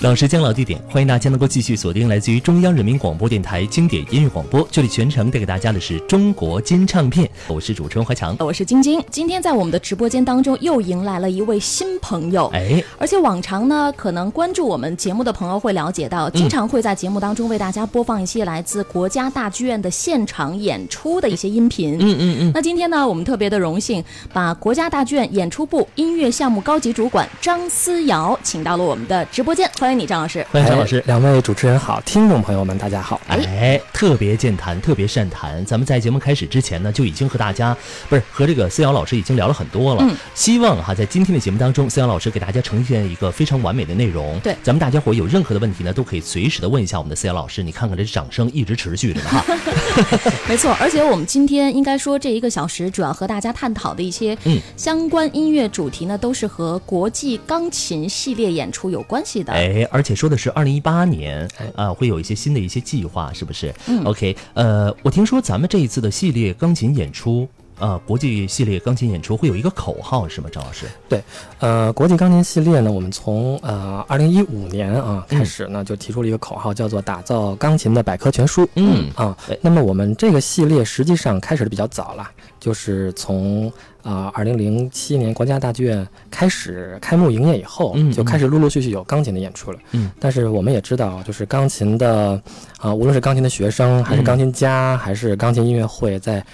老时间老地点，欢迎大家能够继续锁定来自于中央人民广播电台经典音乐广播。这里全程带给大家的是中国金唱片，我是主持人华强，我是晶晶。今天在我们的直播间当中又迎来了一位新朋友，哎，而且往常呢，可能关注我们节目的朋友会了解到，经常会在节目当中为大家播放一些来自国家大剧院的现场演出的一些音频。嗯嗯嗯。那今天呢，我们特别的荣幸，把国家大剧院演出部音乐项目高级主管张思瑶请到了我们的直播间，欢迎你，张老师。欢迎张老师，两位主持人好，听众朋友们大家好。哎，特别健谈，特别善谈。咱们在节目开始之前呢，就已经和大家不是和这个思瑶老师已经聊了很多了。嗯，希望哈在今天的节目当中，思瑶老师给大家呈现一个非常完美的内容。对，咱们大家伙有任何的问题呢，都可以随时的问一下我们的思瑶老师。你看看这掌声一直持续着呢哈。没错，而且我们今天应该说这一个小时主要和大家探讨的一些嗯相关音乐主题呢，都是和国际钢琴系列演出有关系的。哎，而且说的是二零一八年哎啊、会有一些新的一些计划，是不是？嗯 OK，呃，我听说咱们这一次的系列钢琴演出，呃，国际系列钢琴演出会有一个口号，是吗？张老师？对呃，国际钢琴系列呢，我们从呃二零一五年啊开始呢，就提出了一个口号，叫做打造钢琴的百科全书。嗯啊，那么我们这个系列实际上开始的比较早了，就是从啊二零零七年国家大剧院开始开幕营业以后，嗯就开始陆陆续续有钢琴的演出了。嗯，但是我们也知道，就是钢琴的啊、无论是钢琴的学生，还是嗯钢琴家，还是钢琴音乐会，在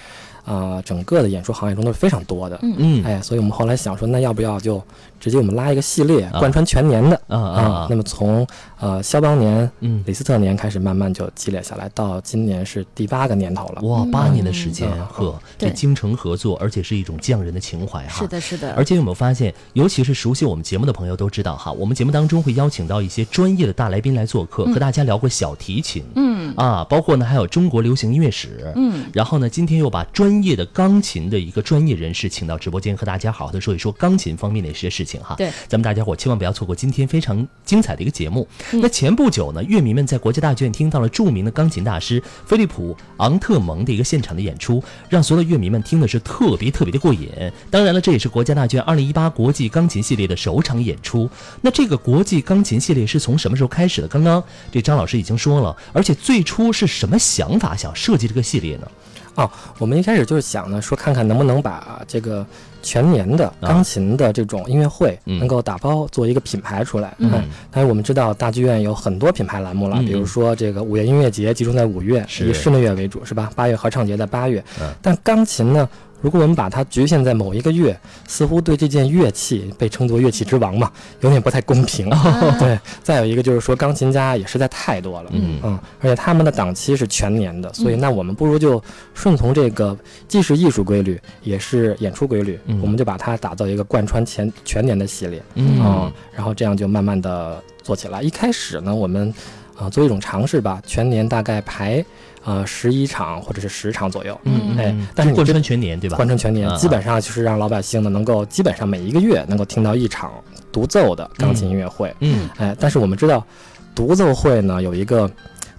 啊、整个的演出行业中都是非常多的。嗯嗯哎，所以我们后来想说，那要不要就直接我们拉一个系列，啊。贯穿全年的啊啊啊。那么从呃肖邦年、嗯，李斯特年开始，慢慢就积累下来，到今年是第八个年头了。哇，八年的时间嗯。呵，这精诚合作，而且是一种匠人的情怀哈。是的，是的，而且有没有发现，尤其是熟悉我们节目的朋友都知道哈，我们节目当中会邀请到一些专业的大来宾来做客，和大家聊过小提琴，嗯。啊，包括呢还有中国流行音乐史，嗯，然后呢今天又把专业的钢琴的一个专业人士请到直播间，和大家好好的说一说钢琴方面的一些事情哈。对，咱们大家伙千万不要错过今天非常精彩的一个节目。嗯那前不久呢，乐迷们在国家大剧院听到了著名的钢琴大师菲利普·昂特蒙的一个现场的演出，让所有的乐迷们听的是特别特别的过瘾。当然了，这也是国家大剧院2018国际钢琴系列的首场演出。那这个国际钢琴系列是从什么时候开始的？刚刚这张老师已经说了，而且最初是什么想法想设计这个系列呢？哦，我们一开始就是想呢，说看看能不能把这个全年的钢琴的这种音乐会嗯能够打包做一个品牌出来。嗯哎但是我们知道大剧院有很多品牌栏目了，嗯比如说这个五月音乐节集中在五月，以室内乐为主，是吧？八月合唱节在八月。嗯但钢琴呢？如果我们把它局限在某一个月，似乎对这件乐器被称作乐器之王嘛，有点不太公平。啊。对，再有一个就是说，钢琴家也实在太多了，嗯。嗯，而且他们的档期是全年的，所以那我们不如就顺从这个既是艺术规律，也是演出规律，嗯。我们就把它打造一个贯穿全全年的系列，嗯。啊然后这样就慢慢的做起来。一开始呢，我们啊、作为一种尝试吧，全年大概排呃十一场或者是十场左右，嗯哎但是你贯穿全年对吧？贯穿全年，啊基本上就是让老百姓呢能够基本上每一个月能够听到一场独奏的钢琴音乐会。嗯哎，但是我们知道，独奏会呢有一个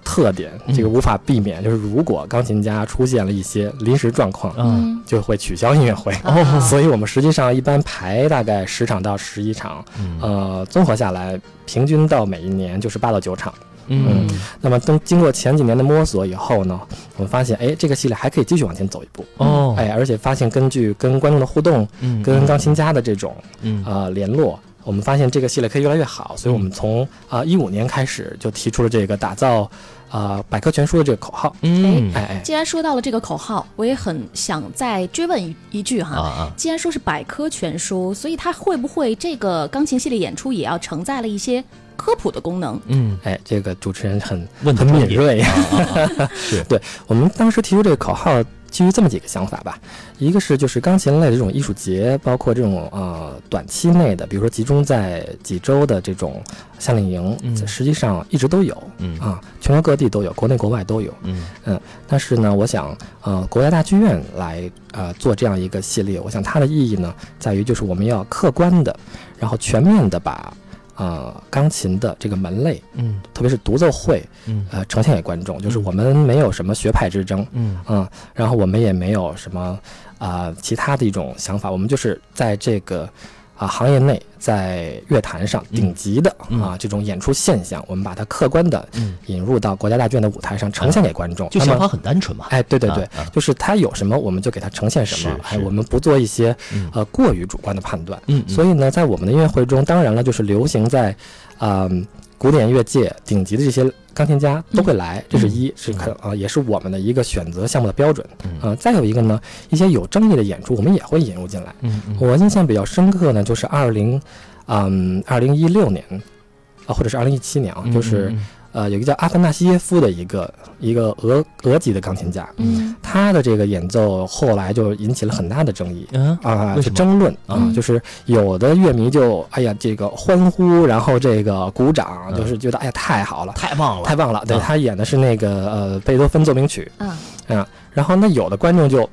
特点，这个嗯无法避免，就是如果钢琴家出现了一些临时状况，嗯就会取消音乐会。哦所以我们实际上一般排大概十场到十一场，嗯呃，综合下来，平均到每一年就是八到九场。嗯。那么经经过前几年的摸索以后呢，我们发现，哎，这个系列还可以继续往前走一步。哦。哎，而且发现根据跟观众的互动，嗯。跟钢琴家的这种嗯。呃联络，我们发现这个系列可以越来越好，所以我们从啊一五年开始就提出了这个打造啊百科全书的这个口号。嗯。哎哎，既然说到了这个口号，我也很想再追问一一句哈。啊啊。既然说是百科全书，所以它会不会这个钢琴系列演出也要承载了一些科普的功能？嗯哎，这个主持人很很敏锐。啊啊啊是 我们当时提出这个口号，基于这么几个想法吧。一个是就是钢琴类的这种艺术节，包括这种呃短期内的，比如说集中在几周的这种夏令营，嗯实际上一直都有嗯啊，全国各地都有，国内国外都有。嗯嗯但是呢，我想，呃，国家大剧院来呃做这样一个系列，我想它的意义呢，在于就是我们要客观的，然后全面的把呃钢琴的这个门类，嗯特别是独奏会，嗯呃呈现给观众。就是嗯我们没有什么学派之争，嗯嗯，然后我们也没有什么啊、其他的一种想法，我们就是在这个啊行业内在乐坛上顶级的嗯啊这种演出现象，我们把它客观的嗯引入到国家大剧院的舞台上，呈现给观众。就想法很单纯嘛。哎，对对对，啊啊就是它有什么我们就给它呈现什么，我们不做一些嗯呃过于主观的判断。嗯，嗯所以呢，在我们的音乐会中，当然了，就是流行在，嗯、古典乐界顶级的这些钢琴家都会来，这是一，是可啊、也是我们的一个选择项目的标准。嗯。呃，再有一个呢，一些有争议的演出，我们也会引入进来。我印象比较深刻呢，就是二零，嗯，二零一六年，啊，或者是二零一七年啊，嗯就是嗯呃，有一个叫阿凡纳西耶夫的一个一个俄俄籍的钢琴家，嗯。他的这个演奏后来就引起了很大的争议。嗯？啊，就是争论啊嗯，就是有的乐迷就哎呀这个欢呼，然后这个鼓掌，嗯就是觉得哎呀太好了，太棒了，太棒了。对啊他演的是那个呃贝多芬奏鸣曲。嗯。啊，然后那有的观众就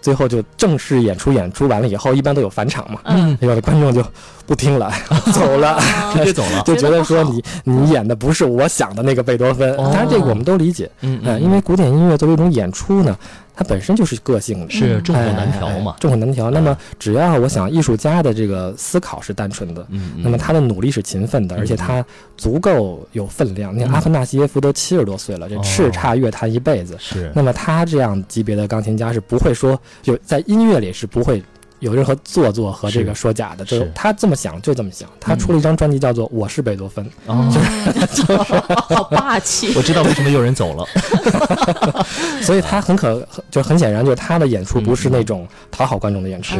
最后就正式演出演出完了以后，一般都有返场嘛，嗯，有的观众就不听了，走了。直接走了。就觉得说你你演的不是我想的那个贝多芬，哦。当然这个我们都理解，嗯嗯，因为古典音乐作为一种演出呢，它本身就是个性的，是众口哎难调嘛。众口难调。那么只要我想艺术家的这个思考是单纯的，那么他的努力是勤奋的，而且他足够有分量。你看嗯阿凡纳西耶夫都七十多岁了，这哦叱咤乐坛一辈子。是那么他这样级别的钢琴家是不会说有在音乐里是不会有任何做作和这个说假的，就是他这么想就这么想。他出了一张专辑叫做《我是贝多芬》，哦，好霸气。我知道为什么有人走了。所以他很可就很显然就是他的演出不是那种讨好观众的演出，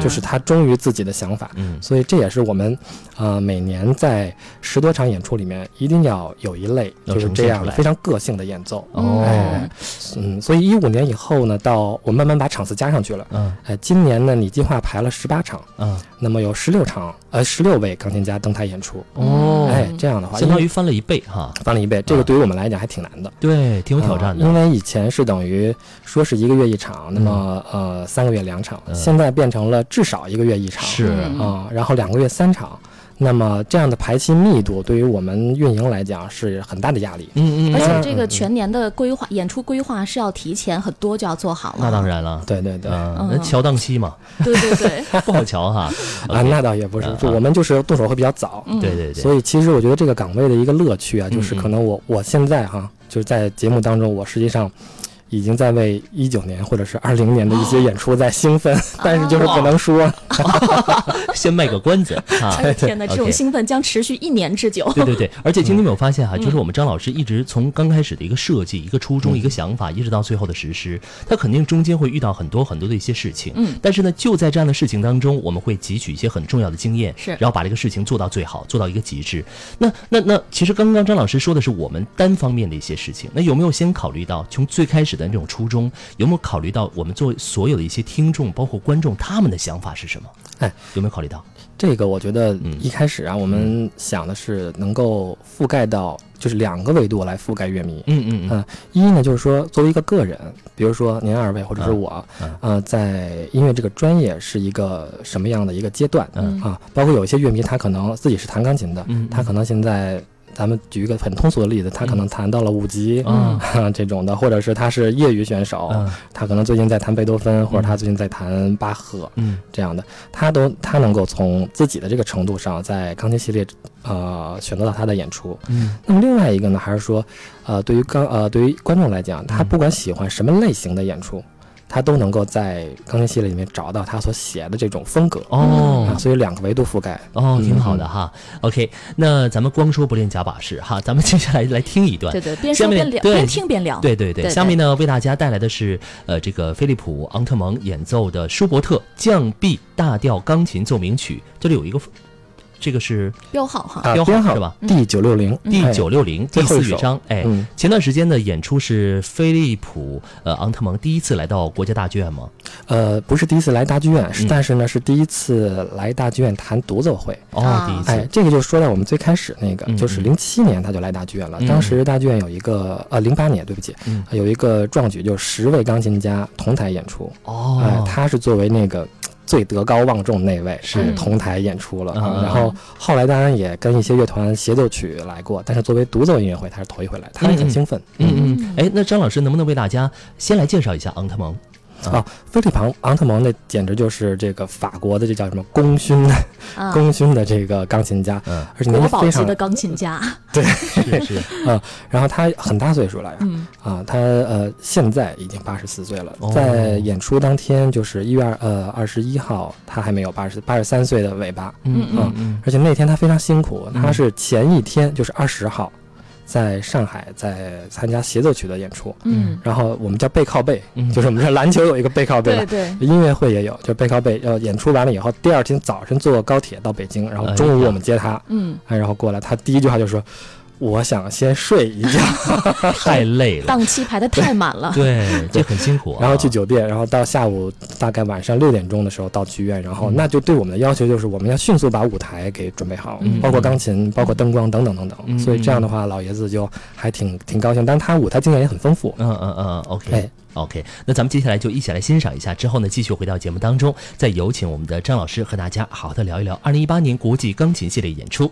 就是他忠于自己的想法。嗯所以这也是我们，呃，每年在十多场演出里面一定要有一类就是这样的非常个性的演奏。哦哎，嗯，所以一五年以后呢，到我慢慢把场次加上去了。嗯哎，今年呢，你计划排了十八场，嗯那么有十六场，呃，十六位钢琴家登台演出。哦，哎，这样的话，相当于翻了一倍哈。翻了一倍，这个对于我们来讲还挺难的。对，挺有挑战的。啊因为以前是等于说是一个月一场，那么呃三个月两场，嗯现在变成了至少一个月一场，是嗯啊，然后两个月三场，那么这样的排期密度对于我们运营来讲是很大的压力。嗯嗯，而且嗯这个全年的规划、演出规划是要提前很多就要做好了。那当，然了。对对对，嗯，嗯那瞧档期嘛，对 对对，不好瞧哈。啊那倒也不是我们就是动手会比较早，嗯对对对，所以其实我觉得这个岗位的一个乐趣啊，就是嗯嗯可能我我现在哈，就是在节目当中，我实际上。已经在为一九年或者是二零年的一些演出在兴奋，但是就是不能说。先卖个关子啊。哎 天哪，这种兴奋将持续一年之久。对对对，而且今天有没有发现哈，就是我们张老师一直从刚开始的一个设计、一个初衷、一个想法，一直到最后的实施，他肯定中间会遇到很多很多的一些事情。嗯但是呢，就在这样的事情当中，我们会汲取一些很重要的经验，是然后把这个事情做到最好，做到一个极致。那那那，其实刚刚张老师说的是我们单方面的一些事情，那有没有先考虑到从最开始的那种初衷，有没有考虑到我们作为所有的一些听众，包括观众他们的想法是什么？哎，有没有考虑到？这个我觉得嗯一开始啊，我们想的是能够覆盖到就是两个维度来覆盖乐迷。嗯嗯嗯嗯，一呢就是说作为一个个人，比如说您二位或者是我，嗯呃，在音乐这个专业是一个什么样的一个阶段嗯啊？包括有一些乐迷他可能自己是弹钢琴的，嗯，他可能现在。咱们举一个很通俗的例子，他可能弹到了五级、啊 这种的，或者是他是业余选手，嗯。他可能最近在弹贝多芬，或者他最近在弹巴赫，嗯。这样的，他都他能够从自己的这个程度上，在钢琴系列呃选择到他的演出。嗯。那么另外一个呢，还是说，呃，对于钢呃对于观众来讲，他嗯。不管喜欢什么类型的演出，他都能够在钢琴系列里面找到他所写的这种风格。哦啊，所以两个维度覆盖。哦，挺好嗯的哈。OK，那咱们光说不练假把式哈，咱们接下来来听一段对。对，边下面说边聊，对边听边聊。对对对，对下面呢为大家带来的是呃这个菲利普昂特蒙演奏的舒伯特降 B 大调钢琴奏鸣曲，这里有一个这个是标号哈。啊，标号是吧？D 九六零，D 九六零第最后一首四乐章，哎，嗯。前段时间的演出是飞利浦呃昂特蒙第一次来到国家大剧院吗？呃，不是第一次来大剧院，是嗯。但是呢是第一次来大剧院弹独奏会。哦，啊。第一次，哎，这个就说到我们最开始那个，嗯就是嗯。零七年他就来大剧院了。嗯。当时大剧院有一个呃，零八年对不起，嗯。有一个壮举，就是十位钢琴家同台演出。哦，哎，他是作为那个最德高望重那位是同台演出了。然后后来当然也跟一些乐团协奏曲来过，但是作为独奏音乐会，他是头一回来，他很兴奋。嗯嗯，哎，那张老师能不能为大家先来介绍一下昂特蒙？啊，菲利庞昂特蒙那简直就是这个法国的这叫什么功勋的啊，功勋的这个钢琴家，嗯，而且年国纪非常宝级的钢琴家，对。是是，然后他很大岁数了呀，嗯。啊，他呃现在已经八十四岁了，哦。在演出当天就是一月二呃二十一号，他还没有八十八十三岁的尾巴，嗯嗯嗯嗯，而且那天他非常辛苦，嗯。他是前一天就是二十号，在上海在参加协奏曲的演出，嗯，然后我们叫背靠背，嗯。就是我们这篮球有一个背靠背的。对对，音乐会也有，就背靠背。呃演出完了以后，第二天早晨坐高铁到北京，然后中午我们接他，嗯，哎，然后过来，他第一句话就说：“我想先睡一觉。太累了，档期排的太满了，对，这很辛苦啊。然后去酒店，然后到下午大概晚上六点钟的时候到剧院，然后嗯那就对我们的要求就是我们要迅速把舞台给准备好，嗯包括钢琴、包括灯光等等等等。嗯所以这样的话，老爷子就还挺挺高兴，但是他舞台经验也很丰富。嗯嗯嗯，OK 哎。OK，那咱们接下来就一起来欣赏一下，之后呢，继续回到节目当中，再有请我们的张老师和大家好好的聊一聊二零一八年国际钢琴系列演出。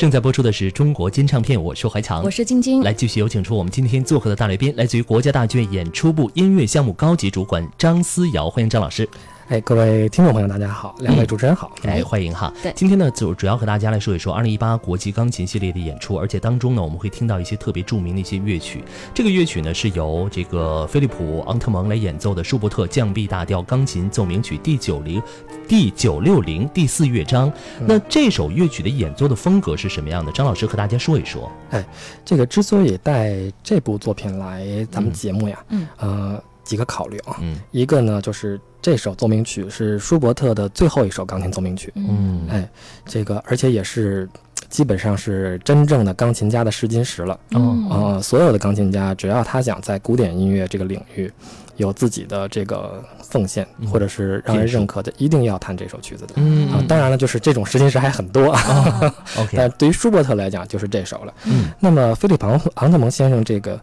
正在播出的是中国金唱片，我是怀强，我是晶晶。来继续有请出我们今天做客的大来宾，来自于国家大剧院演出部音乐项目高级主管张思瑶，欢迎张老师。哎，各位听众朋友，大家好，两位主持人好。哎，欢迎哈。对今天呢，主主要和大家来说一说二零一八国际钢琴系列的演出，而且当中呢，我们会听到一些特别著名的一些乐曲。这个乐曲呢，是由这个菲利普·昂特蒙来演奏的舒伯特降 B 大调钢琴奏鸣曲第九零、第九六零第四乐章。那这首乐曲的演奏的风格是什么样的？张老师和大家说一说。哎这个之所以带这部作品来咱们嗯节目呀，嗯呃，几个考虑啊。嗯一个呢，就是这首奏鸣曲是舒伯特的最后一首钢琴奏鸣曲，嗯。哎，这个而且也是基本上是真正的钢琴家的试金石了。嗯呃，所有的钢琴家，只要他想在古典音乐这个领域有自己的这个奉献，嗯。或者是让人认可的，一定要弹这首曲子的。嗯。啊，当然了，就是这种试金石还很多，哦，OK，但对于舒伯特来讲，就是这首了。嗯。那么，菲利庞昂昂特蒙先生这个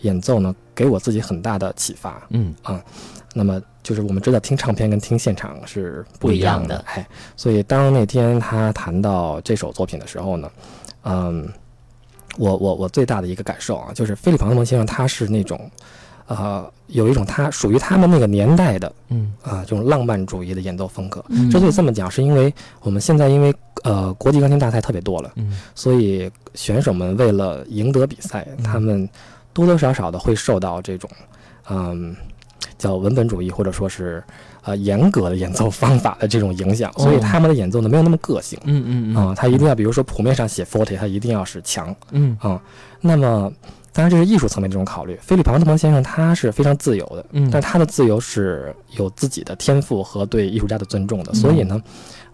演奏呢，给我自己很大的启发。嗯。啊那么，就是我们知道听唱片跟听现场是不一样的，哎，所以当那天他谈到这首作品的时候呢，嗯，我我我最大的一个感受啊，就是菲利普昂特蒙先生他是那种，呃，有一种他属于他们那个年代的嗯。啊、这种浪漫主义的演奏风格。嗯。之所以这么讲，是因为我们现在因为呃国际钢琴大赛特别多了，嗯。所以选手们为了赢得比赛，嗯。他们多多少少的会受到这种，嗯，叫文本主义或者说是呃严格的演奏方法的这种影响，所以哦他们的演奏呢没有那么个性嗯嗯啊、他一定要比如说谱面上写 forte，他一定要是强嗯啊、那么。当然，这是艺术层面这种考虑。菲利普·昂特蒙先生他是非常自由的，嗯但他的自由是有自己的天赋和对艺术家的尊重的。嗯所以呢，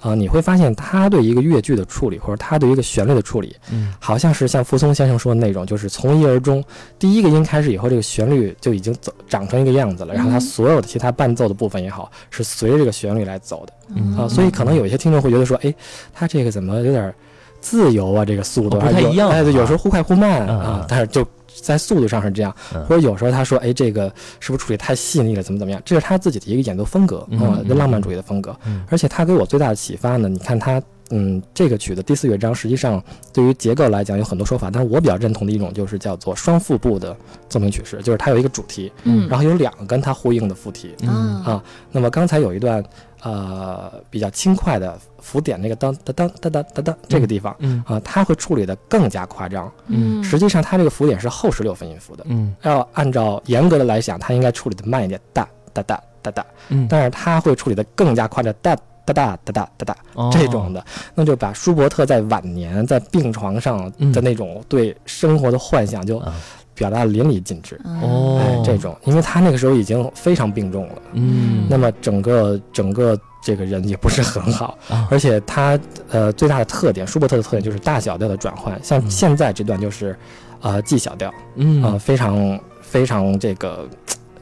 呃，你会发现他对一个乐句的处理，或者他对一个旋律的处理，嗯好像是像傅聪先生说的那种，就是从一而终，第一个音开始以后，这个旋律就已经走长成一个样子了，然后他嗯所有的其他伴奏的部分也好，是随着这个旋律来走的嗯啊、所以可能有一些听众会觉得说，哎，他这个怎么有点自由啊？这个速度哦不太一样啊有时候忽快忽慢嗯啊嗯，但是就。在速度上是这样，嗯或者有时候他说：“哎，这个是不是处理太细腻了？怎么怎么样？”这是他自己的一个演奏风格嗯浪漫主义的风格。嗯而且他给我最大的启发呢，你看他，嗯，这个曲的第四乐章，实际上对于结构来讲有很多说法，但是我比较认同的一种就是叫做双副部的奏鸣曲式，就是它有一个主题，嗯然后有两个跟它呼应的副题。嗯啊那么刚才有一段，呃，比较轻快的浮点那个当当当当当当当这个地方。嗯啊，它会处理的更加夸张。嗯实际上，它这个浮点是后十六分音符的，嗯要按照严格的来讲，它应该处理的慢一点，哒哒哒哒哒。嗯，但是它会处理的更加夸张，哒哒哒哒哒哒这种的，那就把舒伯特在晚年在病床上的那种对生活的幻想就啊表达的淋漓尽致。哦哎，这种，因为他那个时候已经非常病重了，嗯那么整个整个这个人也不是很好，啊。而且他呃最大的特点，舒伯特的特点就是大小调的转换，像嗯。现在这段就是，呃 G 小调，嗯。啊，非常非常这个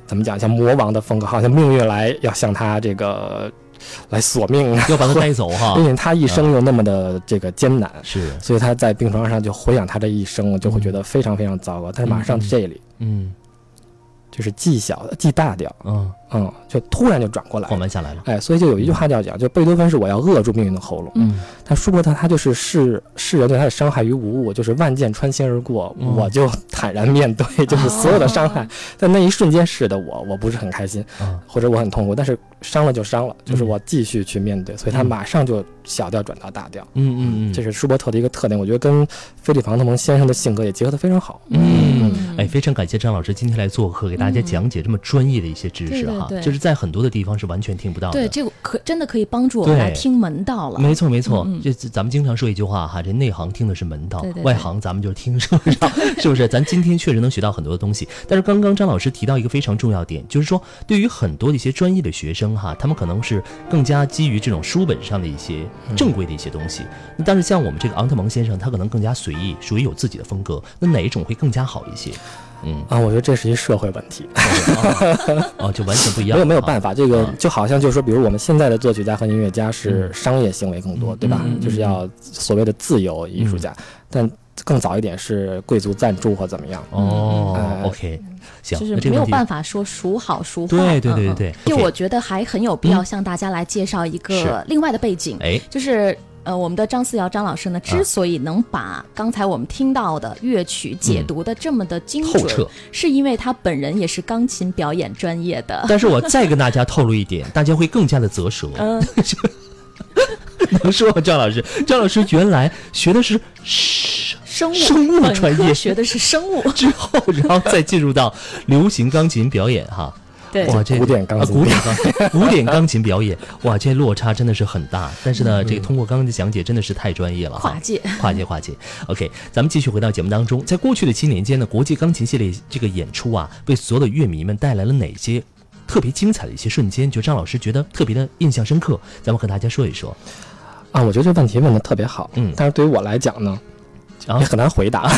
怎么讲，像魔王的风格，好像命运来要向他这个来索命啊，要把他带走哈。并且他一生又那么的这个艰难，是。所以他在病床上就回想他这一生，就会觉得非常非常糟糕。但是马上这里嗯。就是 G 小 G 大调，嗯嗯，就突然就转过来缓了。慢下来了。哎，所以就有一句话叫讲，就贝多芬是我要扼住命运的喉咙，嗯。但舒伯特他就是视世人对他的伤害于无物，就是万箭穿心而过，嗯。我就坦然面对，就是所有的伤害，在那一瞬间使得我我不是很开心，啊或者我很痛苦，但是伤了就伤了，就是嗯。我继续去面对，所以他嗯。马上就小调转到大调，嗯嗯嗯。这是舒伯特的一个特点，我觉得跟菲利普·昂特蒙先生的性格也结合的非常好。嗯，哎，非常感谢张老师今天来做客，给大家讲解这么专业的一些知识就是在很多的地方是完全听不到的。对，这个可真的可以帮助我们来听门道了。没错没错这这咱们经常说一句话哈，这内行听的是门道外行咱们就是听声上，是不是？咱今天确实能学到很多的东西。但是刚刚张老师提到一个非常重要点，就是说对于很多的一些专业的学生哈，他们可能是更加基于这种书本上的一些正规的一些东西。那但是像我们这个昂特蒙先生，他可能更加随意，属于有自己的风格。那哪一种会更加好一些？嗯，啊，我觉得这是一社会问题，哦，哦就完全不一样。没有没有办法，这个啊。就好像就是说，比如我们现在的作曲家和音乐家是商业行为更多，嗯对吧？就是要所谓的自由艺术家，但更早一点是贵族赞助或怎么样。哦嗯，OK，行，就是没有办法说孰好孰坏。对对对对就我觉得还很有必要向大家来介绍一个另外的背景，哎，就是呃，我们的张思瑶张老师呢，之所以能把刚才我们听到的乐曲解读的这么的精准，是因为他本人也是钢琴表演专业的。但是我再跟大家透露一点，大家会更加的啧舌。嗯，能说吗？张老师，张老师原来学的是生生物生物专业学的是生物，之后，然后再进入到流行钢琴表演哈。对，哇，这古典钢琴啊古典钢 古典钢琴表演，哇，这落差真的是很大。但是呢，这个通过刚刚的讲解，真的是太专业了哈跨。界。跨界跨界，OK，咱们继续回到节目当中。在过去的七年间呢，国际钢琴系列这个演出啊，为所有的乐迷们带来了哪些特别精彩的一些瞬间？就张老师觉得特别的印象深刻，咱们和大家说一说。啊，我觉得这问题问的特别好，嗯但是对于我来讲呢，啊也很难回答，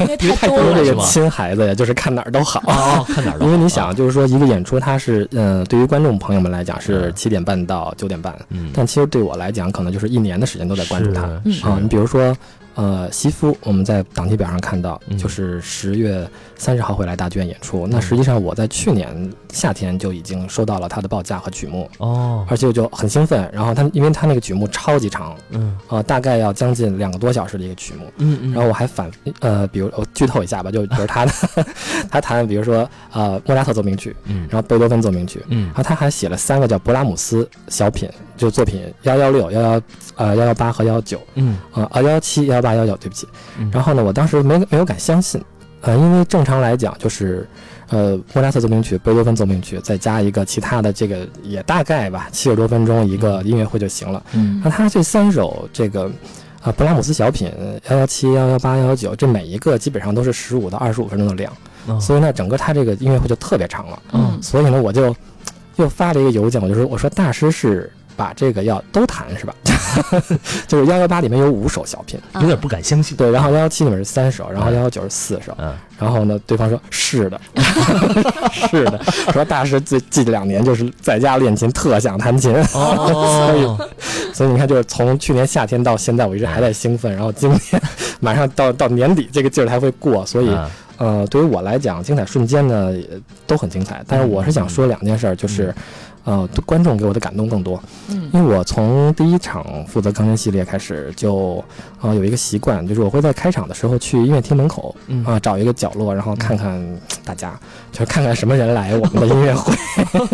因为太多多了这个亲孩子呀，就是看哪儿都好。哦，看哪儿了？因为你想，啊，就是说一个演出，它是，呃，对于观众朋友们来讲是七点半到九点半，嗯，但其实对我来讲，可能就是一年的时间都在关注它。是是啊，你比如说，呃，西夫，我们在档期表上看到嗯，就是十月三十号会来大剧院演出。那实际上我在去年夏天就已经收到了他的报价和曲目，哦，而且我就很兴奋。然后他，因为他那个曲目超级长，嗯呃，大概要将近两个多小时的一个曲目。嗯嗯，然后我还反呃，比如我剧透一下吧，就比如他的 他弹，比如说呃莫扎特奏鸣曲，嗯然后贝多芬奏鸣曲，嗯然后他还写了三个叫勃拉姆斯小品，就作品幺幺六、幺幺呃幺幺八和幺幺九嗯啊啊幺幺七、幺幺八、幺九，对不起。嗯，然后呢，我当时没没有敢相信，呃，因为正常来讲就是，呃，莫扎特奏鸣曲、贝多芬奏鸣曲，再加一个其他的这个也大概吧，七十多分钟一个音乐会就行了。嗯那他这三首这个。啊，勃拉姆斯小品幺幺七、幺幺八、幺幺九，这每一个基本上都是十五到二十五分钟的量，哦所以呢，整个他这个音乐会就特别长了。嗯所以呢，我就又发了一个邮件，我就说，我说大师是把这个要都弹是吧？就是幺幺八里面有五首小品，有点不敢相信。对，然后幺幺七里面是三首，然后幺幺九是四首，嗯，然后呢，对方说是的，是的，说大师最近两年就是在家练琴，特想弹琴，哦，所以所以你看，就是从去年夏天到现在，我一直还在兴奋，然后今天马上到到年底，这个劲儿才会过，所以。啊呃，对于我来讲，精彩瞬间呢也都很精彩。但是我是想说两件事儿，就是，呃，观众给我的感动更多。嗯因为我从第一场负责钢琴系列开始就，呃，有一个习惯，就是我会在开场的时候去音乐厅门口嗯啊、找一个角落，然后看看大家，就是看看什么人来我们的音乐会。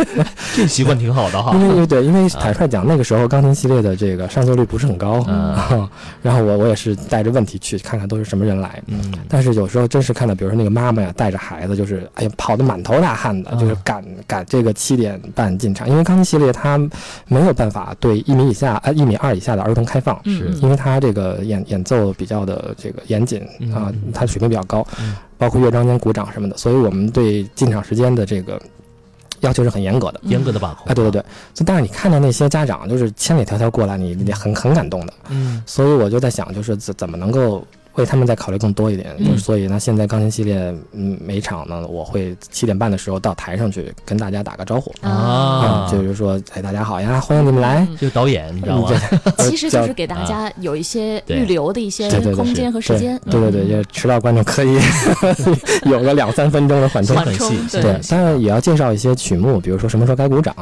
这习惯挺好的哈。因为对，因为坦率讲，那个时候钢琴系列的这个上座率不是很高，嗯啊然后我我也是带着问题去看看都是什么人来。嗯但是有时候真是看到，比如说那个妈妈呀，带着孩子，就是哎呀，跑得满头大汗的，啊就是赶赶这个七点半进场，因为钢琴系列它没有办法对一米以下啊一米二以下的儿童开放，嗯因为它这个演演奏比较的这个严谨嗯啊，它水平比较高嗯，包括乐章间鼓掌什么的，所以我们对进场时间的这个要求是很严格的。严格的把控。啊，对对对，所以但是你看到那些家长就是千里迢迢过来，你你很很感动的，嗯。所以我就在想，就是怎怎么能够为他们再考虑更多一点，嗯。所以呢，现在钢琴系列，嗯，每场呢，我会七点半的时候到台上去跟大家打个招呼，啊。啊，就是说，哎，大家好呀，欢迎你们来，嗯。这个导演你知道吗？呃 其实就是给大家有一些预留的一些空间和时间。对对对，也迟到观众可以 有个两三分钟的缓冲。对。对，当然也要介绍一些曲目，比如说什么时候该鼓掌，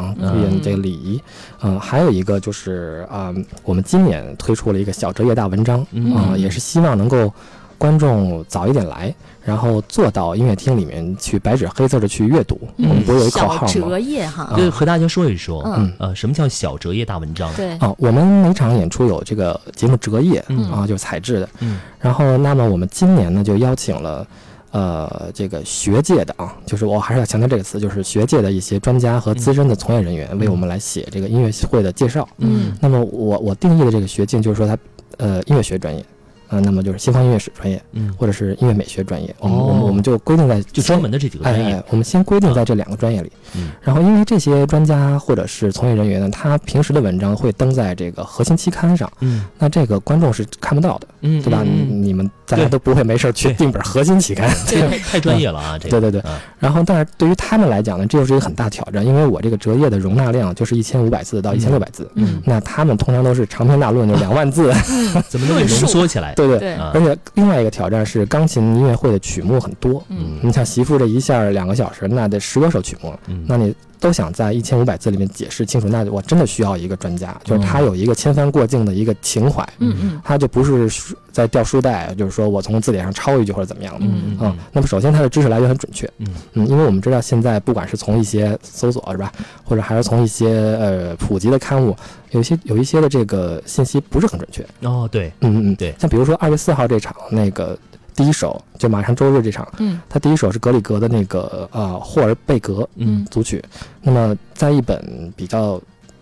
这个礼仪。嗯，还有一个就是啊、我们今年推出了一个小折页大文章，嗯。啊、也是希望能够观众早一点来，然后坐到音乐厅里面去白纸黑字的去阅读。嗯我们不是有一口小号吗折？页哈，这个和大家说一说，嗯呃，什么叫小折页大文章？对，啊，我们每场演出有这个节目折页嗯啊，就是彩制的。嗯然后，那么我们今年呢就邀请了，呃，这个学界的啊，就是我还是要强调这个词，就是学界的一些专家和资深的从业人员为我们来写这个音乐会的介绍。嗯那么我我定义的这个学界就是说他呃音乐学专业，啊、那么就是西方音乐史专业嗯，或者是音乐美学专业，我们、我哦们我们就规定在就专门的这几个专业哎哎，我们先规定在这两个专业里。嗯然后因为这些专家或者是从业人员呢，他平时的文章会登在这个核心期刊上，嗯那这个观众是看不到的，嗯，对吧？嗯你们大家都不会没事去对订本核心期刊。这个太太专业了啊，这个对对对啊然后，但是对于他们来讲呢，这又是一个很大挑战，因为我这个折页的容纳量就是一千五百字到一千六百字，嗯，那他们通常都是长篇大论，就两万字。怎么能给浓缩起来？对对。而且另外一个挑战是，钢琴音乐会的曲目很多。嗯你像媳妇这一下两个小时，那得十多首曲目，嗯那你都想在一千五百字里面解释清楚，那我真的需要一个专家，就是他有一个千帆过境的一个情怀，嗯嗯他就不是在掉书袋，就是说我从字典上抄一句或者怎么样的。嗯嗯，那么首先他的知识来源很准确，嗯。嗯，因为我们知道现在不管是从一些搜索是吧，或者还是从一些呃普及的刊物，有一些有一些的这个信息不是很准确，哦，对，嗯嗯，对。像比如说二月四号这场那个第一首，就马上周日这场，嗯。他第一首是格里格的那个呃霍尔贝格嗯。组曲，那么在一本比较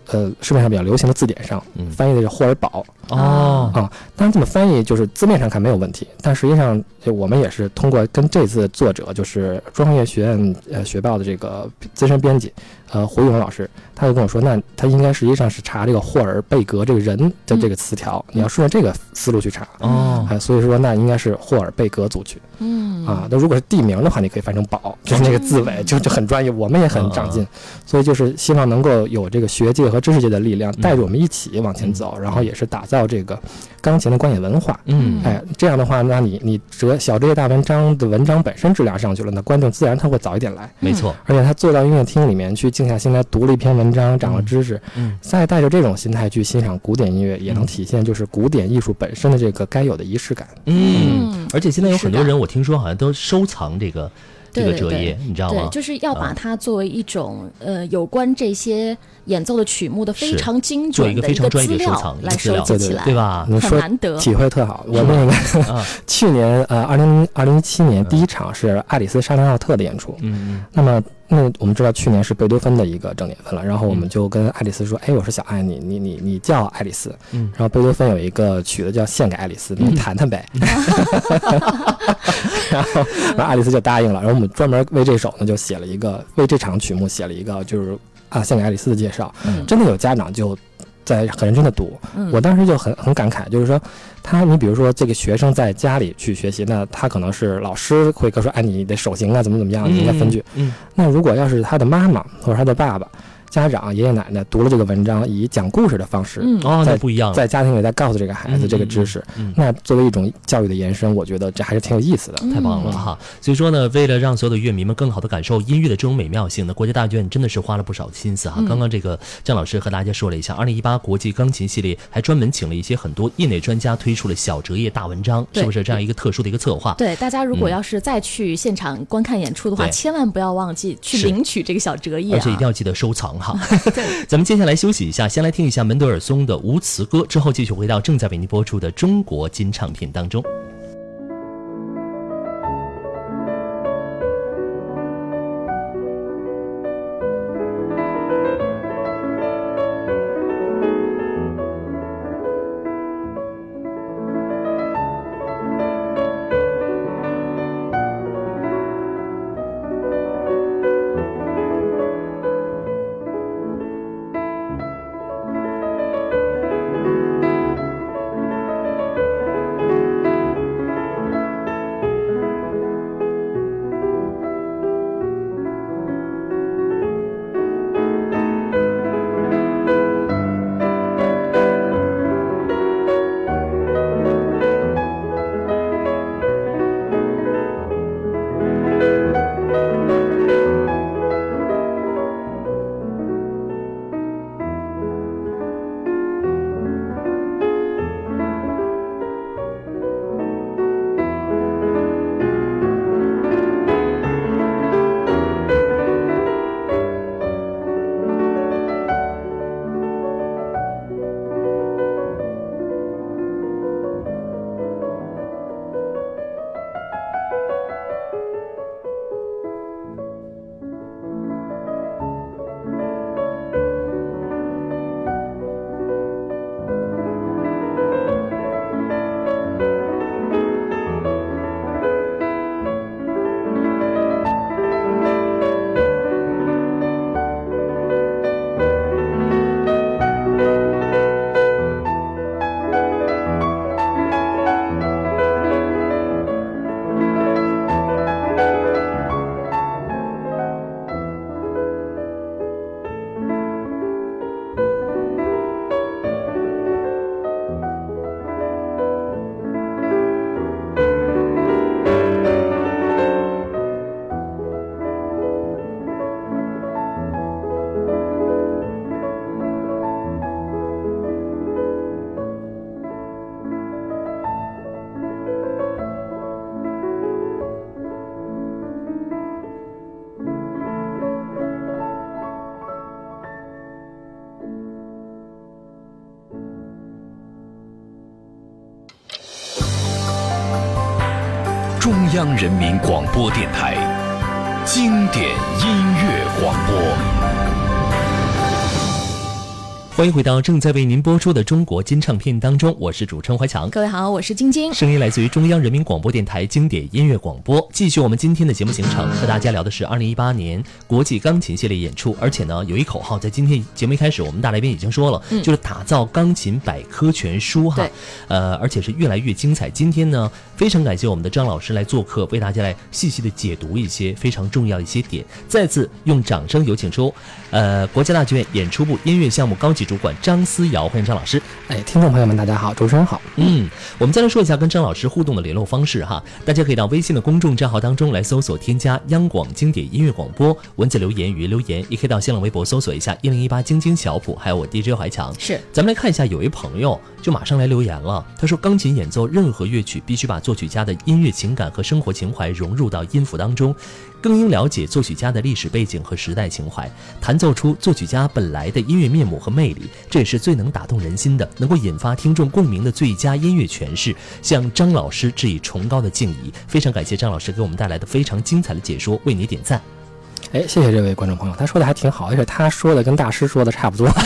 呃市面上比较流行的字典上嗯，翻译的是霍尔堡，哦，啊，当然这么翻译就是字面上看没有问题，但实际上就我们也是通过跟这次作者就是中航院学院呃学报的这个资深编辑呃胡玉红老师，他就跟我说，那他应该实际上是查这个霍尔贝格这个人的这个词条，你要顺着这个思路去查。哦，哎，所以说那应该是霍尔贝格族曲嗯啊。那如果是地名的话，你可以翻成宝，就是那个字尾，就就很专业，我们也很长进。所以就是希望能够有这个学界和知识界的力量带着我们一起往前走，然后也是打造这个钢琴的观演文化。嗯哎，这样的话，那你你折小这些大文章的文章本身质量上去了，那观众自然他会早一点来。没错，而且他坐到音乐厅里面去静下心来读了一篇文章，长了知识，嗯。再带着这种心态去欣赏古典音乐，也能体现就是古典艺术本身的这个该有的仪式感。嗯，嗯。而且现在有很多人，我听说好像都收藏这个这个对对。折页，你知道吗？对，吗？就是要把啊。它作为一种呃有关这些演奏的曲目的非常精做一个非准的一个常专业的收资料来藏一个资料。收集起来，对吧？你说很难得。体会特好，我那个啊，去年呃二零二零一七年第一场是爱丽丝沙特奥特的演出，嗯。那么，那我们知道去年是贝多芬的一个正年份了，然后我嗯们就跟爱丽丝说：“哎，我说小爱，你你你你叫爱丽丝。”嗯然后贝多芬有一个曲子叫《献给爱丽丝》，你弹弹呗。然后，然后爱丽丝就答应了。然后我们专门为这首呢，就写了一个为这场曲目写了一个就是啊献给爱丽丝的介绍。嗯真的有家长就在很认真的读，嗯我当时就很很感慨，就是说，他你比如说这个学生在家里去学习，那他可能是老师会跟说，哎，你的手型啊，怎么怎么样，你应该分句。嗯那如果要是他的妈妈或者他的爸爸、家长、爷爷奶奶读了这个文章，以讲故事的方式，嗯哦，那在不一样，在家庭里再告诉这个孩子嗯这个知识，嗯。那作为一种教育的延伸，我觉得这还是挺有意思的。太棒了哈！所以说呢，为了让所有的乐迷们更好的感受音乐的这种美妙性呢，国家大剧院真的是花了不少心思哈。嗯刚刚这个张老师和大家说了一下，二零一八国际钢琴系列还专门请了一些很多业内专家推出了小折页大文章，是不是这样一个特殊的一个策划？对，大家如果嗯要是再去现场观看演出的话，对千万不要忘记去领取这个小折页而且一定啊！要记得收藏哈。对，咱们接下来休息一下，先来听一下门德尔松的无词歌，之后继续回到正在为您播出的中国金唱片当中。《人民广播电台经典欢迎回到正在为您播出的中国金唱片当中，我是主持人怀强。各位好，我是晶晶，声音来自于中央人民广播电台经典音乐广播。继续我们今天的节目行程，和大家聊的是二零一八年国际钢琴系列演出。而且呢，有一口号，在今天节目一开始，我们大来宾已经说了，就是打造钢琴百科全书哈。呃，而且是越来越精彩。今天呢，非常感谢我们的张老师来做客，为大家来细细的解读一些非常重要的一些点。再次用掌声有请出，呃，国家大剧院演出部音乐项目高级。主管张思瑶，欢迎张老师。哎，听众朋友们，大家好，主持人好。嗯，我们再来说一下跟张老师互动的联络方式哈，大家可以到微信的公众账号当中来搜索添加央广经典音乐广播，文字留言、语音留言，也可以到新浪微博搜索一下一零一八晶晶小谱，还有我 DJ 怀强。是，咱们来看一下，有一朋友就马上来留言了，他说钢琴演奏任何乐曲必须把作曲家的音乐情感和生活情怀融入到音符当中。更应了解作曲家的历史背景和时代情怀，弹奏出作曲家本来的音乐面目和魅力，这也是最能打动人心的，能够引发听众共鸣的最佳音乐诠释。向张老师致以崇高的敬意，非常感谢张老师给我们带来的非常精彩的解说，为你点赞。哎，谢谢这位观众朋友，他说的还挺好，而且他说的跟大师说的差不多。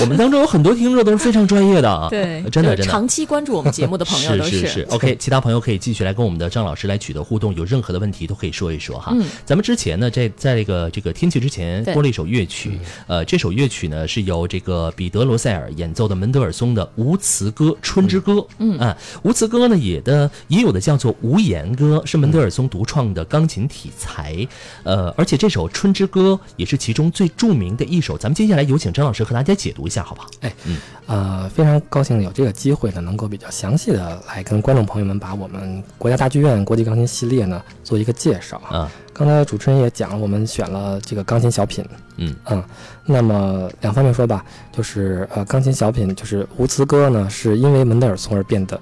我们当中有很多听众都是非常专业的啊，对，真的真的长期关注我们节目的朋友都是。是是 OK，其他朋友可以继续来跟我们的张老师来取得互动，有任何的问题都可以说一说哈。嗯，咱们之前呢，在在这个这个天气之前播了一首乐曲，呃，这首乐曲呢是由这个彼得罗塞尔演奏的门德尔松的无词歌《春之歌》。嗯啊，无词歌呢也的也有的叫做无言歌，是门德尔松独创的钢琴题材。呃，而且这首《春之歌》也是其中最著名的一首。咱们接下来有请张老师和大家解读一下，好不好？哎，嗯，呃，非常高兴有这个机会呢，能够比较详细的来跟观众朋友们把我们国家大剧院国际钢琴系列呢做一个介绍啊。刚才主持人也讲了，我们选了这个钢琴小品，嗯嗯，那么两方面说吧，就是呃，钢琴小品就是无词歌呢，是因为门德尔松而变得。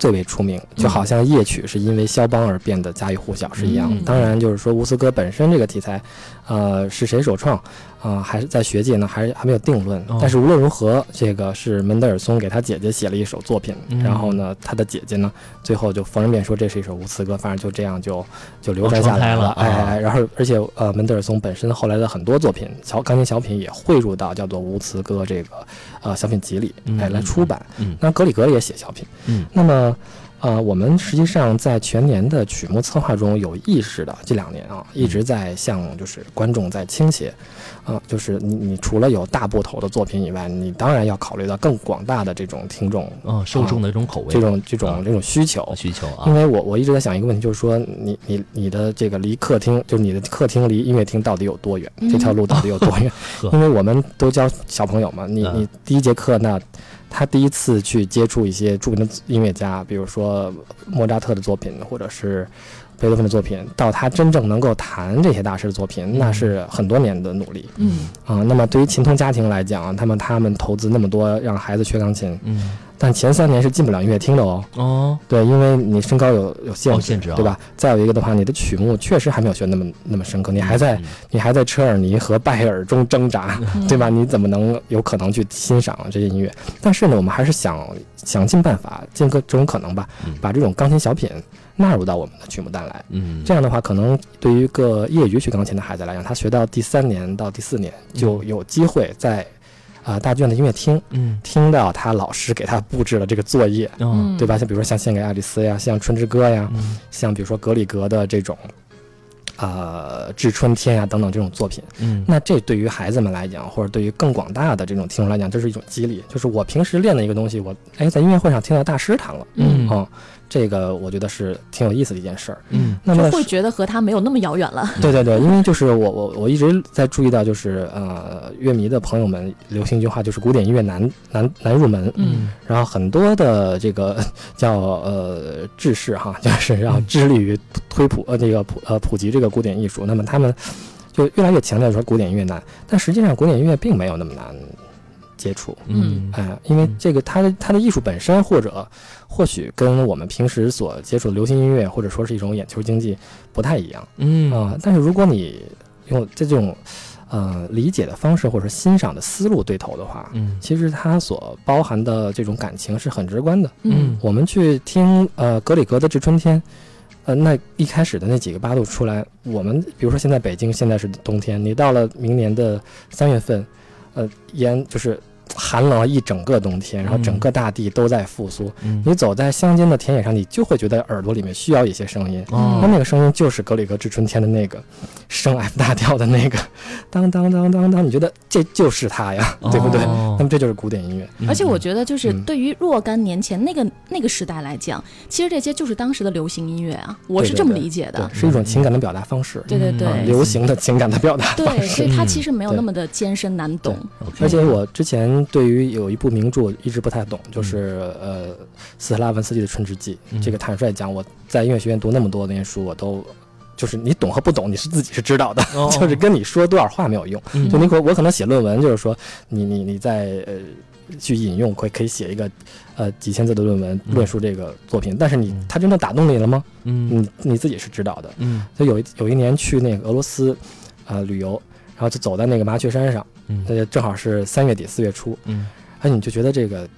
最为出名，就好像夜曲是因为肖邦而变得家喻户晓是一样。当然，就是说乌斯哥本身这个题材，呃，是谁首创？啊，还是在学界呢，还是还没有定论。但是无论如何，这个是门德尔松给他姐姐写了一首作品，然后呢，他的姐姐呢，最后就逢人便说这是一首无词歌，反正就这样就就流传下来了。哎，然后而且呃，门德尔松本身后来的很多作品，小钢琴小品也汇入到叫做无词歌这个呃小品集里，哎，来出版。那格里格也写小品。嗯，那么。呃，我们实际上在全年的曲目策划中有意识的，这两年啊，一直在向就是观众在倾斜，啊，就是你你除了有大部头的作品以外，你当然要考虑到更广大的这种听众，嗯，受众的这种口味，这种这种这种需求需求啊。因为我我一直在想一个问题，就是说你你你的这个离客厅，就是你的客厅离音乐厅到底有多远？这条路到底有多远？因为我们都教小朋友嘛，你你第一节课那。他第一次去接触一些著名的音乐家，比如说莫扎特的作品，或者是贝多芬的作品，到他真正能够弹这些大师的作品，那是很多年的努力。嗯啊，那么对于琴童家庭来讲，他们他们投资那么多让孩子学钢琴，嗯。但前三年是进不了音乐厅的哦。哦，对，因为你身高有有限制，限制对吧？再有一个的话，你的曲目确实还没有学那么那么深刻，你还在你还在车尔尼和拜尔中挣扎，对吧？你怎么能有可能去欣赏这些音乐？但是呢，我们还是想想尽办法，尽各种可能吧，把这种钢琴小品纳入到我们的曲目单来。嗯，这样的话，可能对于一个业余学钢琴的孩子来讲，他学到第三年到第四年就有机会在。啊，大剧院的音乐厅，嗯，听到他老师给他布置了这个作业，嗯，对吧？像比如说像献给爱丽丝呀，像春之歌呀，像比如说格里格的这种，呃，致春天呀等等这种作品，嗯，那这对于孩子们来讲，或者对于更广大的这种听众来讲，这是一种激励，就是我平时练的一个东西，我哎在音乐会上听到大师弹了，嗯。啊。这个我觉得是挺有意思的一件事儿，嗯，那么会觉得和他没有那么遥远了。对对对，因为就是我我我一直在注意到，就是呃，乐迷的朋友们流行一句话，就是古典音乐难难难入门，嗯，然后很多的这个 叫呃志士哈，就是要致力于推普呃这个普呃普及这个古典艺术，那么他们就越来越强调说古典音乐难，但实际上古典音乐并没有那么难。接触，嗯，哎，因为这个，它的它的艺术本身，或者或许跟我们平时所接触的流行音乐，或者说是一种眼球经济不太一样，嗯。啊，但是如果你用这种，呃理解的方式或者说欣赏的思路对头的话，嗯。其实它所包含的这种感情是很直观的。嗯。我们去听呃格里格的《致春天》，呃，那一开始的那几个八度出来，我们比如说现在北京现在是冬天，你到了明年的三月份，呃，沿就是寒冷了一整个冬天，然后整个大地都在复苏。嗯你走在乡间的田野上，你就会觉得耳朵里面需要一些声音。哦那那个声音就是格里格《致春天》的那个升 F 大调的那个 当当当当当，你觉得这就是它呀，对不对？哦那么这就是古典音乐。而且我觉得，就是嗯对于若干年前那个那个时代来讲，其实这些就是当时的流行音乐啊，我是这么理解的对，。是一种情感的表达方式，对对对，流行的情感的表达方式对，式。所以它嗯其实没有那么的艰深难懂。而且我之前对于有一部名著一直不太懂，就是呃斯特拉文斯基的《春之祭》嗯。这个坦率讲，我在音乐学院读那么多年书，我都就是你懂和不懂，你是自己是知道的，哦。就是跟你说多少话没有用。嗯。就你可我可能写论文，就是说你你你在呃去引用，可以可以写一个呃几千字的论文嗯。论述这个作品，但是你他真的打动你了吗？嗯。你你自己是知道的。嗯。就有一有一年去那个俄罗斯，呃旅游，然后就走在那个麻雀山上，嗯那就正好是三月底四月初，嗯。哎，你就觉得这个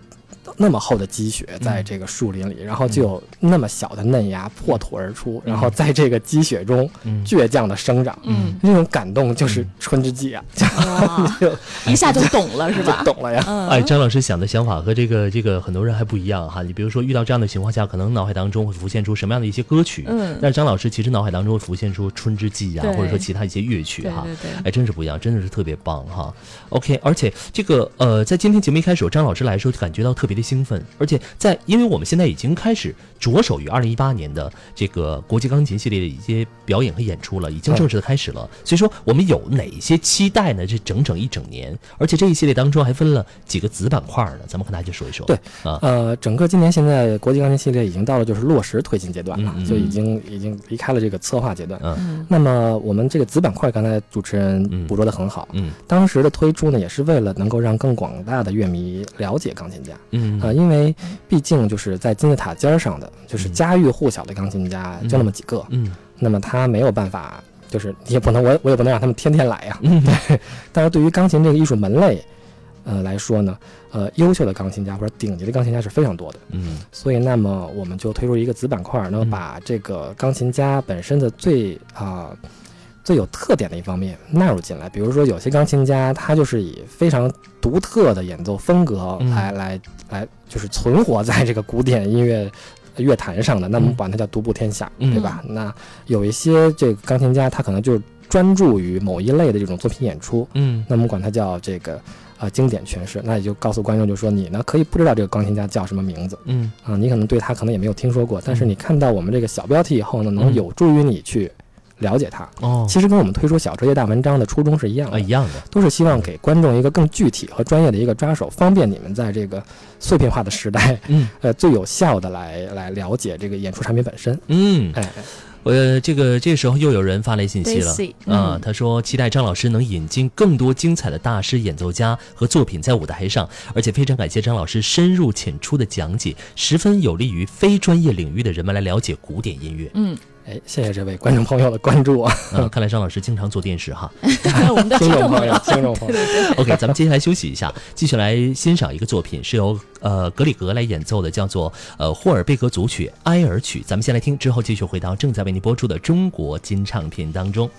那么厚的积雪在这个树林里，然后就有那么小的嫩芽破土而出，然后在这个积雪中嗯倔强的生长，嗯，那种感动就是春之祭啊，哇，就 一下就懂了是吧？懂了呀。嗯，哎，张老师想的想法和这个这个很多人还不一样哈。你比如说遇到这样的情况下，可能脑海当中会浮现出什么样的一些歌曲？嗯但是张老师其实脑海当中会浮现出《春之祭》啊，或者说其他一些乐曲哈。对对对，哎，真是不一样，真的是特别棒哈。OK，而且这个呃，在今天节目一开始，张老师来说就感觉到特别的兴奋，而且在因为我们现在已经开始着手于二零一八年的这个国际钢琴系列的一些表演和演出了，已经正式的开始了。所以说，我们有哪些期待呢？这整整一整年，而且这一系列当中还分了几个子板块呢，咱们和大家说一说。对啊，呃，整个今年现在国际钢琴系列已经到了就是落实推进阶段了，嗯嗯就已经已经离开了这个策划阶段。嗯嗯那么我们这个子板块，刚才主持人嗯捕捉的很好。嗯当时的推出呢，也是为了能够让更广大的乐迷了解钢琴家嗯啊、因为毕竟就是在金字塔尖儿上的，就是嗯。家喻户晓的钢琴家就那么几个，嗯。那么他没有办法，就是你也不能我我也不能让他们天天来呀。嗯。但是对于钢琴这个艺术门类，呃来说呢，呃，优秀的钢琴家或者顶级的钢琴家是非常多的。嗯。所以，那么我们就推出一个子板块，能够嗯。把这个钢琴家本身的最啊、最有特点的一方面纳入进来。比如说，有些钢琴家他就是以非常独特的演奏风格嗯来、来来，就是存活在这个古典音乐。乐坛上的，那么我们管它叫独步天下，嗯对吧？那有一些这个钢琴家，他可能就是专注于某一类的这种作品演出，嗯那我们管它叫这个呃经典诠释。那也就告诉观众，就说你呢可以不知道这个钢琴家叫什么名字，嗯啊，你可能对他可能也没有听说过，但是你看到我们这个小标题以后呢，能嗯有助于你去了解它。哦其实跟我们推出小哲学大文章的初衷是一样的，啊一样的。都是希望给观众一个更具体和专业的一个抓手，方便你们在这个碎片化的时代，嗯 呃，最有效的来来了解这个演出产品本身。嗯，哎，呃，这个这个时候又有人发来信息了 Daisy，啊嗯，他说期待张老师能引进更多精彩的大师演奏家和作品在舞台上，而且非常感谢张老师深入浅出的讲解，十分有利于非专业领域的人们来了解古典音乐。嗯，哎，谢谢这位观众朋友的关注啊，嗯，看来张老师经常做电视哈。我们的听听众朋友众朋友，，听众朋友。OK，咱们接下来休息一下，继续来欣赏一个作品，是由呃格里格来演奏的，叫做呃霍尔贝格组曲《埃尔曲》。咱们先来听，之后继续回到正在为您播出的中国金唱片当中。《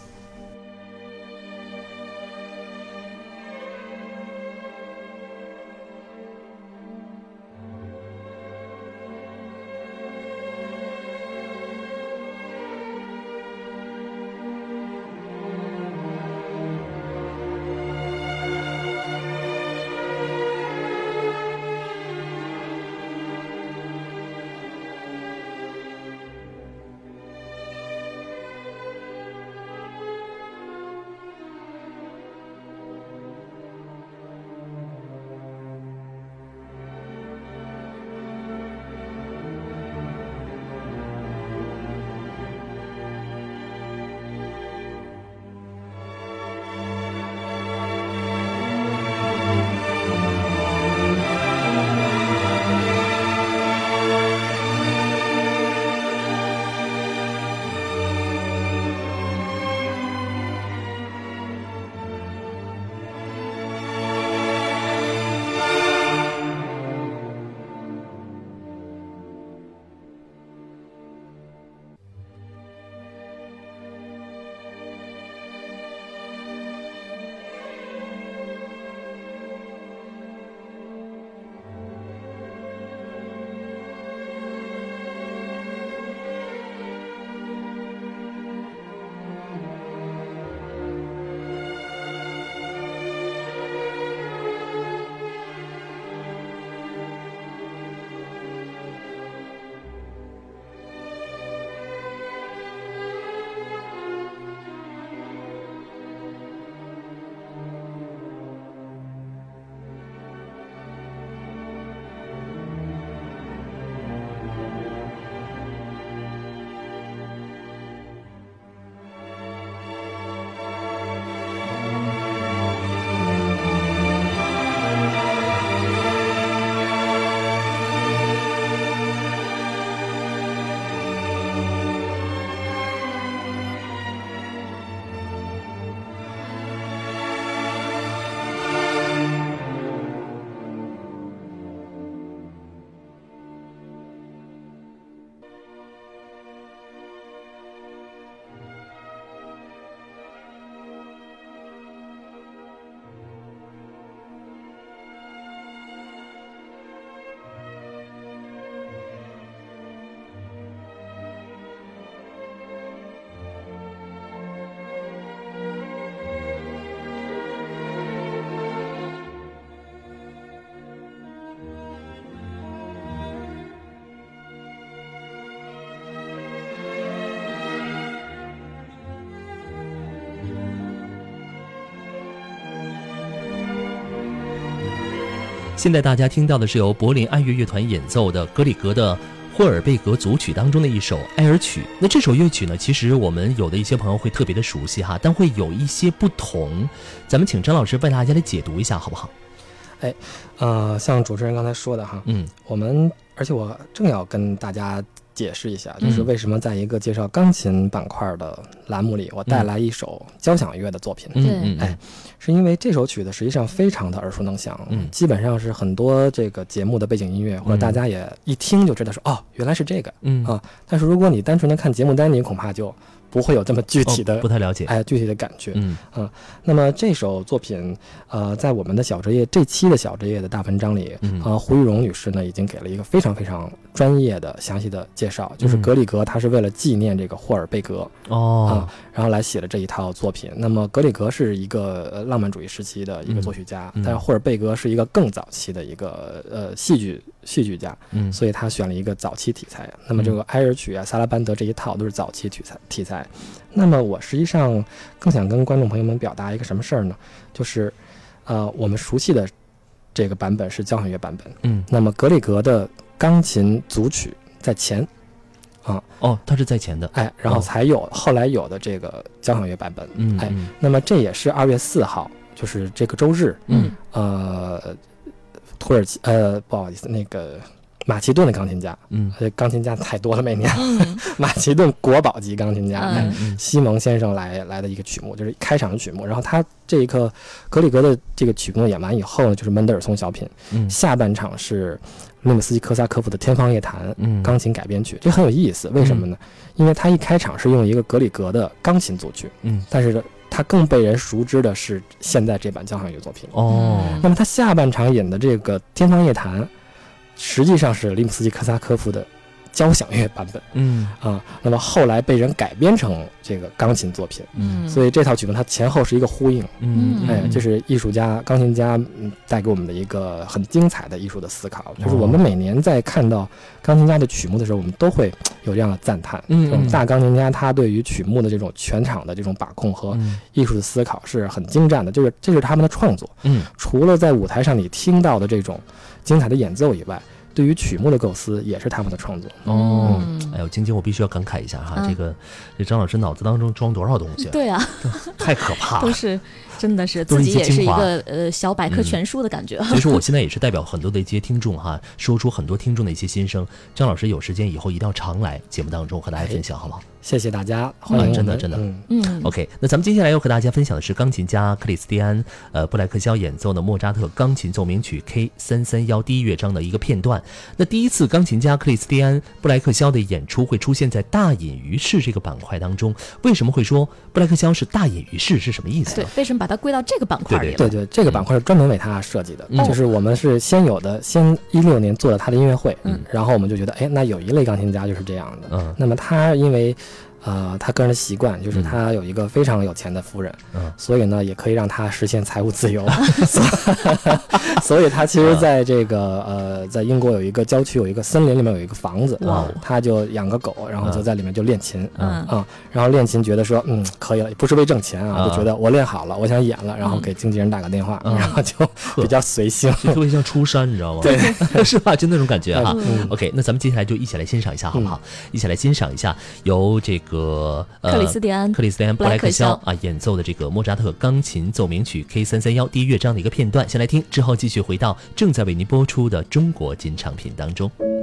现在大家听到的是由柏林爱乐乐团演奏的格里格的。霍尔贝格组曲当中的一首爱尔曲，那这首乐曲呢，其实我们有的一些朋友会特别的熟悉哈，但会有一些不同。咱们请张老师为大家来解读一下，好不好？哎，呃，像主持人刚才说的哈，嗯，我们而且我正要跟大家解释一下，就是嗯为什么在一个介绍钢琴板块的栏目里，我带来一首交响乐的作品。对嗯嗯，哎，是因为这首曲子实际上非常的耳熟能详，嗯基本上是很多这个节目的背景音乐，或者大家也一听就知道说，哦，原来是这个。嗯啊但是如果你单纯的看节目单，你恐怕就不会有这么具体的、哦不太了解，哎具体的感觉。嗯。那么这首作品，呃，在我们的小职业这期的小职业的大文章里，嗯。呃，胡玉荣女士呢已经给了一个非常非常专业的详细的介绍，就是嗯。格里格他是为了纪念这个霍尔贝格哦。啊，然后来写了这一套作品。那么格里格是一个呃浪漫主义时期的一个作曲家，但是霍尔贝格是一个更早期的一个呃戏剧戏剧家，嗯所以他选了一个早期题材。那么这个埃尔曲啊、萨拉班德这一套都是早期题材题材。那么我实际上更想跟观众朋友们表达一个什么事儿呢？就是，呃，我们熟悉的这个版本是交响乐版本，嗯那么格里格的钢琴组曲在前，啊哦，它是在前的，哎，然后哦才有后来有的这个交响乐版本。哎，嗯哎那么这也是二月四号，就是这个周日，嗯呃，土耳其呃不好意思，那个马其顿的钢琴家，嗯。呃，钢琴家太多了，每年。嗯。马其顿国宝级钢琴家，嗯。西蒙先生来来的一个曲目，就是开场的曲目。然后他这一刻格里格的这个曲目演完以后呢，就是门德尔松小品，嗯。下半场是利姆斯基科萨科夫的《天方夜谭》嗯。钢琴改编曲，这很有意思。为什么呢？因为他一开场是用一个格里格的钢琴组曲，嗯。但是他更被人熟知的是现在这版交响乐作品。哦那么他下半场演的这个《天方夜谭》，实际上是林姆斯基科萨科夫的交响乐版本嗯啊。那么后来被人改编成这个钢琴作品，嗯，所以这套曲目它前后是一个呼应。嗯哎，这是艺术家、钢琴家嗯带给我们的一个很精彩的艺术的思考。就是我们每年在看到钢琴家的曲目的时候，我们都会有这样的赞叹。嗯这种大钢琴家他对于曲目的这种全场的这种把控和嗯艺术的思考是很精湛的，就是这是他们的创作。嗯除了在舞台上你听到的这种精彩的演奏以外，对于曲目的构思也是他们的创作。哦嗯，哎呦，晶晶，我必须要感慨一下哈，嗯这个这张老师脑子当中装多少东西啊，对啊，太可怕了。都是真的是自己也是一个呃小百科嗯全书的感觉。所以说，我现在也是代表很多的一些听众哈，说出很多听众的一些心声。张老师有时间以后一定要常来节目当中和大家分享，好不好？谢谢大家，欢迎真的真的嗯嗯 OK，那咱们接下来要和大家分享的是钢琴家克里斯蒂安呃布莱克肖演奏的莫扎特钢琴奏鸣曲 K 三三幺第一乐章的一个片段。那第一次钢琴家克里斯蒂安布莱克肖的演出会出现在大隐于市这个板块当中，为什么会说布莱克肖是大隐于市是什么意思？，对为什么把它归到这个板块里了？对对，这个板块是专门为他设计的，嗯就是我们是先有的，先一六年做了他的音乐会，嗯然后我们就觉得，哎，那有一类钢琴家就是这样的。嗯那么他因为，呃，他个人的习惯就是嗯他有一个非常有钱的夫人，嗯所以呢，也可以让他实现财务自由。所以 所以他其实在这个呃，在英国有一个郊区有一个森林里面有一个房子，哇哦他就养个狗，然后就在里面就练琴。嗯啊，然后练琴觉得说，嗯，可以了，不是为挣钱啊，啊就觉得我练好了，我想演了，然后嗯给经纪人打个电话，嗯然后就比较随性。特别像出山，你知道吗？对，是吧？就那种感觉哈。嗯 OK，那咱们接下来就一起来欣赏一下，好不好？一起来欣赏一下由这个呃克里斯蒂安克里斯蒂安布莱克肖肖啊演奏的这个莫扎特钢琴奏鸣曲 K 三三幺第一乐章的一个片段，先来听，之后继续回到正在为您播出的中国金唱品当中。《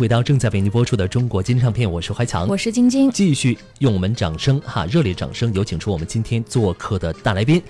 回到正在为您播出的中国金唱片，我是怀强，我是晶晶，继续用我们掌声哈，热烈掌声有请出我们今天做客的大来宾。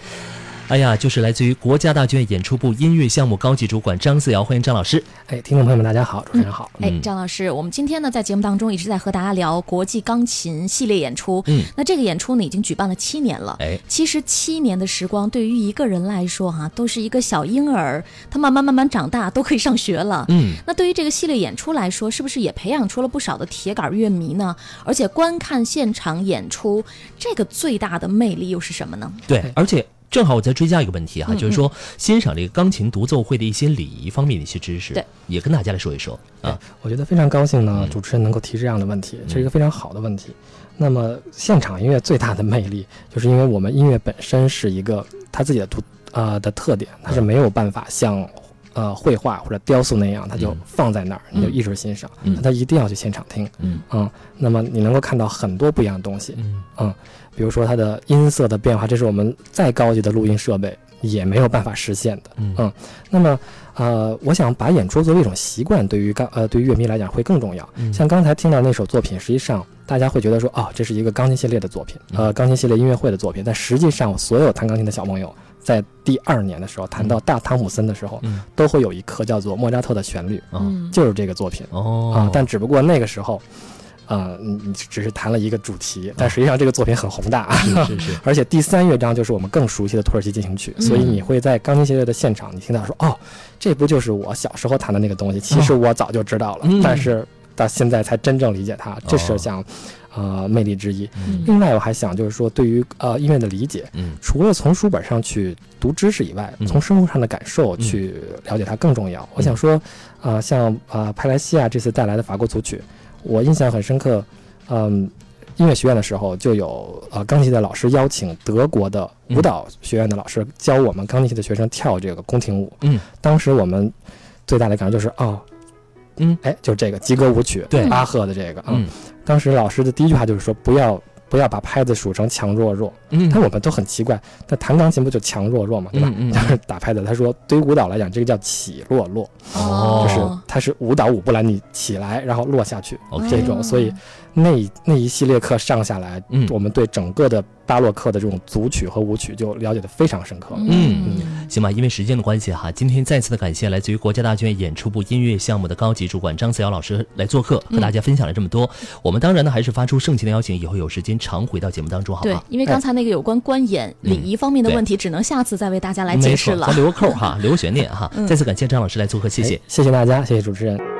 哎呀，就是来自于国家大剧院演出部音乐项目高级主管张思瑶，欢迎张老师。哎，听众朋友们，大家好，主持人好。哎，张老师，我们今天呢在节目当中一直在和大家聊国际钢琴系列演出。嗯，那这个演出呢已经举办了七年了。哎，其实七年的时光对于一个人来说哈，都是一个小婴儿，他慢慢慢慢长大，都可以上学了。嗯，那对于这个系列演出来说，是不是也培养出了不少的铁杆乐迷呢？而且观看现场演出，这个最大的魅力又是什么呢？对，而且。正好我再追加一个问题哈，嗯就是说欣赏这个钢琴独奏会的一些礼仪方面的一些知识，对，也跟大家来说一说啊。我觉得非常高兴呢嗯，主持人能够提这样的问题，这是一个非常好的问题。那么现场音乐最大的魅力，就是因为我们音乐本身是一个它自己的独呃的特点，它是没有办法像呃绘画或者雕塑那样，它就嗯。放在那儿你就嗯一直欣赏，嗯。它一定要去现场听。嗯。嗯，那么你能够看到很多不一样的东西，嗯比如说它的音色的变化，这是我们再高级的录音设备也没有办法实现的。嗯嗯那么，呃，我想把演出作为一种习惯，对于钢呃对于乐迷来讲会更重要。嗯像刚才听到那首作品，实际上大家会觉得说，哦，这是一个钢琴系列的作品，呃，钢琴系列音乐会的作品。但实际上，所有弹钢琴的小朋友在第二年的时候弹到大汤姆森的时候，嗯都会有一课叫做莫扎特的旋律，哦嗯，就是这个作品哦啊。但只不过那个时候，呃，你你只是谈了一个主题，但实际上这个作品很宏大。是是 是，而且第三乐章就是我们更熟悉的土耳其进行曲，嗯所以你会在钢琴协奏的现场，你听到说，哦，这不就是我小时候弹的那个东西？其实我早就知道了，嗯但是到现在才真正理解它，这哦是像，呃，魅力之一。嗯另外，我还想就是说，对于呃音乐的理解，嗯除了从书本上去读知识以外嗯，从生活上的感受去了解它更重要。我想说，呃，像呃派莱西亚这次带来的法国组曲，我印象很深刻。嗯，音乐学院的时候就有呃钢琴的老师邀请德国的舞蹈学院的老师教我们钢琴系的学生跳这个宫廷舞。嗯，当时我们最大的感受就是哦，嗯哎，就这个吉格舞曲，对巴赫的这个啊。嗯当时老师的第一句话就是说不要。不要把拍子数成强弱弱，嗯，但我们都很奇怪，那弹钢琴不就强弱弱嘛，对吧？嗯嗯就是打拍子。他说，对于舞蹈来讲，这个叫起落落，哦就是它是舞蹈舞步来，你起来然后落下去 OK 这种。所以那那一系列课上下来，嗯我们对整个的巴洛克的这种组曲和舞曲就了解的非常深刻。嗯嗯行吧，因为时间的关系哈，今天再次的感谢来自于国家大剧院演出部音乐项目的高级主管张思瑶老师来做客，和大家分享了这么多。我们当然呢还是发出盛情的邀请，以后有时间常回到节目当中，好对吗？，因为刚才那个有关观演礼仪方面的问题，只能下次再为大家来解释了没错咱。留个扣 哈，留个悬念哈。再次感谢张老师来做客，谢谢哎。谢谢大家，谢谢主持人。